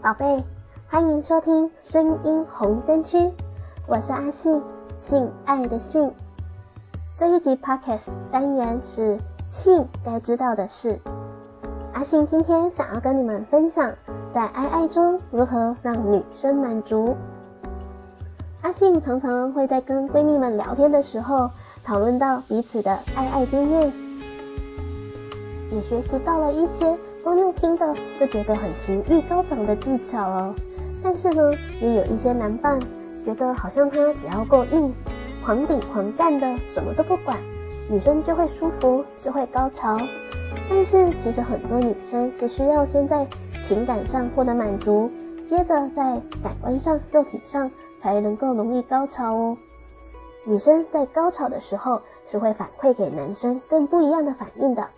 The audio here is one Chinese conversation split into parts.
宝贝，欢迎收听声音红灯区，我是阿信，性爱的性。这一集 Podcast 单元是性该知道的事。阿信今天想要跟你们分享，在爱爱中如何让女生满足。阿信常常会在跟闺蜜们聊天的时候，讨论到彼此的爱爱经验，也学习到了一些。光用听的就觉得很情欲高涨的技巧哦，但是呢，也有一些男伴觉得好像他只要够硬，狂顶狂干的，什么都不管，女生就会舒服，就会高潮。但是其实很多女生是需要先在情感上获得满足，接着在感官上、肉体上才能够容易高潮哦。女生在高潮的时候是会反馈给男生更不一样的反应的。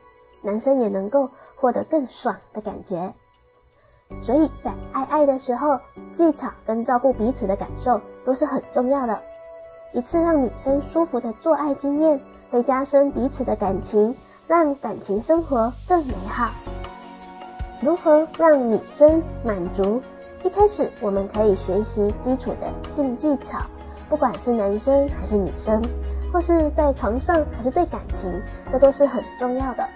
男生也能够获得更爽的感觉，所以在爱爱的时候，技巧跟照顾彼此的感受都是很重要的。一次让女生舒服的做爱经验，会加深彼此的感情，让感情生活更美好。如何让女生满足？一开始我们可以学习基础的性技巧，不管是男生还是女生，或是在床上还是对感情，这都是很重要的。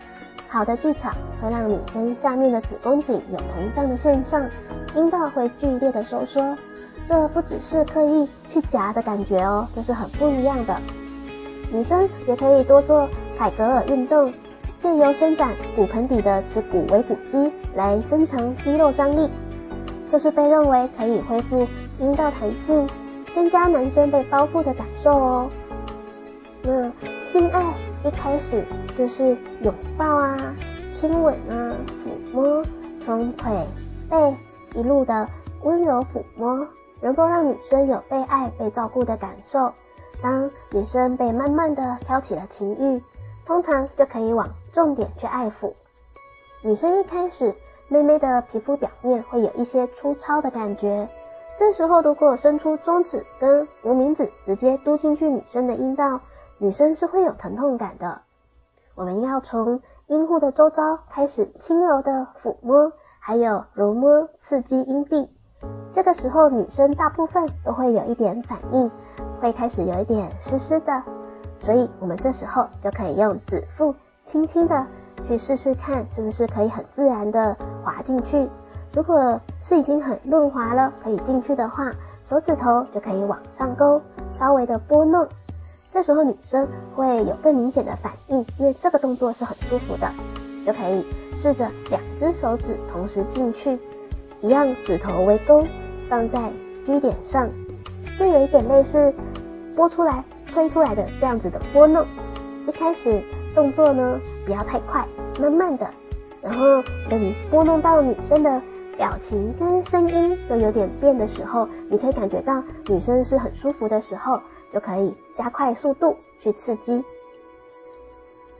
好的技巧会让女生下面的子宫颈有膨胀的现象，阴道会剧烈的收缩，这不只是刻意去夹的感觉哦，这是很不一样的。女生也可以多做凯格尔运动，借由伸展骨盆底的耻骨尾骨肌来增强肌肉张力，这是被认为可以恢复阴道弹性，增加男生被包覆的感受哦。那性爱。一开始就是拥抱啊、亲吻啊、抚摸，从腿、背一路的温柔抚摸，能够让女生有被爱、被照顾的感受。当女生被慢慢的挑起了情欲，通常就可以往重点去爱抚。女生一开始妹妹的皮肤表面会有一些粗糙的感觉，这时候如果伸出中指跟无名指直接嘟进去女生的阴道。女生是会有疼痛感的，我们要从阴户的周遭开始轻柔的抚摸，还有揉摸刺激阴蒂。这个时候女生大部分都会有一点反应，会开始有一点湿湿的，所以我们这时候就可以用指腹轻轻的去试试看，是不是可以很自然的滑进去。如果是已经很润滑了，可以进去的话，手指头就可以往上勾，稍微的拨弄。这时候女生会有更明显的反应，因为这个动作是很舒服的，就可以试着两只手指同时进去，一样指头为勾，放在 G 点上，就有一点类似拨出来、推出来的这样子的拨弄。一开始动作呢不要太快，慢慢的，然后等你拨弄到女生的表情跟声音都有点变的时候，你可以感觉到女生是很舒服的时候。就可以加快速度去刺激。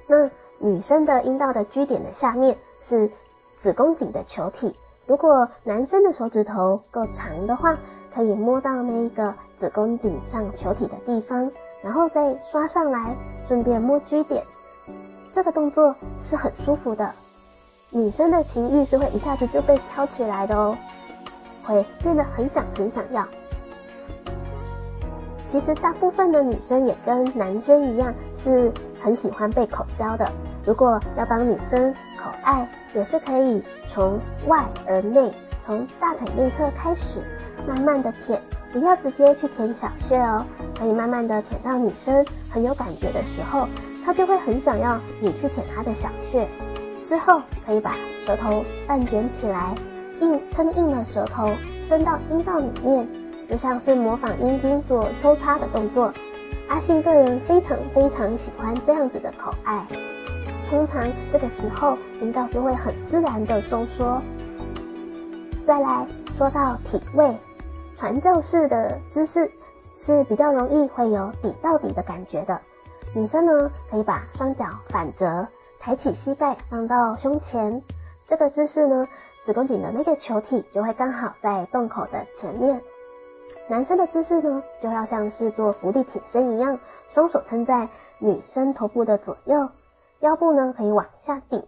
那女生的阴道的 G 点的下面是子宫颈的球体，如果男生的手指头够长的话，可以摸到那一个子宫颈上球体的地方，然后再刷上来，顺便摸 G 点。这个动作是很舒服的，女生的情欲是会一下子就被挑起来的哦，会变得很想很想要。其实大部分的女生也跟男生一样，是很喜欢被口交的。如果要帮女生口爱，也是可以从外而内，从大腿内侧开始，慢慢的舔，不要直接去舔小穴哦，可以慢慢的舔到女生很有感觉的时候，她就会很想要你去舔她的小穴。之后可以把舌头半卷起来，硬撑硬了舌头伸到阴道里面。就像是模仿阴茎做抽插的动作，阿信个人非常非常喜欢这样子的口爱。通常这个时候阴道就会很自然的收缩。再来说到体位，传教士的姿势是比较容易会有顶到底的感觉的。女生呢可以把双脚反折，抬起膝盖放到胸前，这个姿势呢子宫颈的那个球体就会刚好在洞口的前面。男生的姿势呢，就要像是做伏地挺身一样，双手撑在女生头部的左右，腰部呢可以往下顶，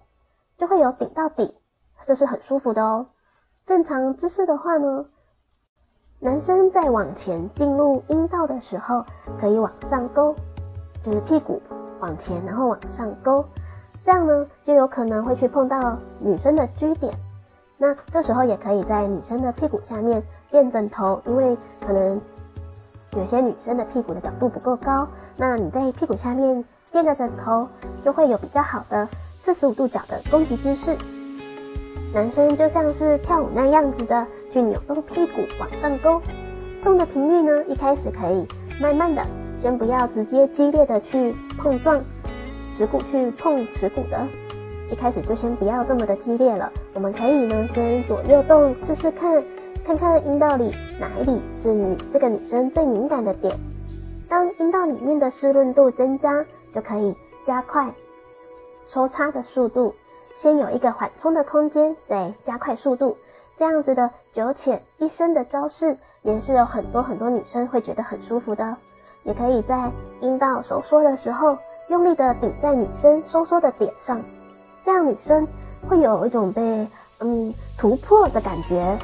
就会有顶到底，这是很舒服的哦。正常姿势的话呢，男生在往前进入阴道的时候，可以往上勾，就是屁股往前，然后往上勾，这样呢就有可能会去碰到女生的 G 点。那这时候也可以在女生的屁股下面垫枕头，因为可能有些女生的屁股的角度不够高，那你在屁股下面垫着枕头，就会有比较好的四十五度角的攻击姿势。男生就像是跳舞那样子的去扭动屁股往上勾，动的频率呢，一开始可以慢慢的，先不要直接激烈的去碰撞，耻骨去碰耻骨的。一开始就先不要这么的激烈了，我们可以呢先左右动试试看，看看阴道里哪里是女这个女生最敏感的点。当阴道里面的湿润度增加，就可以加快抽插的速度，先有一个缓冲的空间，再加快速度。这样子的九浅一深的招式，也是有很多很多女生会觉得很舒服的。也可以在阴道收缩的时候，用力的顶在女生收缩的点上。这样女生会有一种被嗯突破的感觉，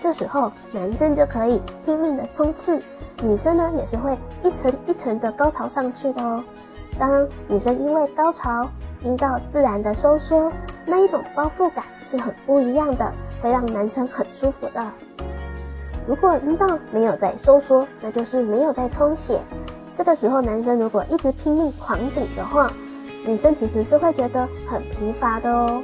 这时候男生就可以拼命的冲刺，女生呢也是会一层一层的高潮上去的哦。当女生因为高潮，阴道自然的收缩，那一种包覆感是很不一样的，会让男生很舒服的。如果阴道没有在收缩，那就是没有在充血，这个时候男生如果一直拼命狂顶的话，女生其实是会觉得很疲乏的哦。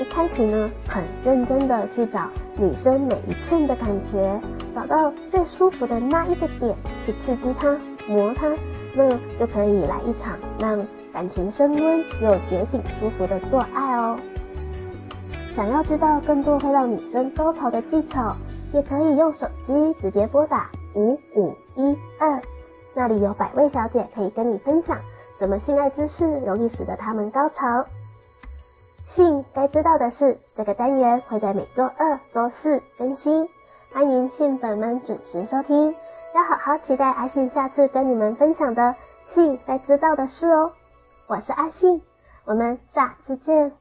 一开始呢，很认真的去找女生每一寸的感觉，找到最舒服的那一个点，去刺激她、磨她，那就可以来一场让感情升温又绝顶舒服的做爱哦。想要知道更多会让女生高潮的技巧，也可以用手机直接拨打五五一二，那里有百位小姐可以跟你分享。什么性爱知识容易使得他们高潮？性该知道的事，这个单元会在每周二、周四更新，欢迎性粉们准时收听。要好好期待阿信下次跟你们分享的性该知道的事哦。我是阿信，我们下次见。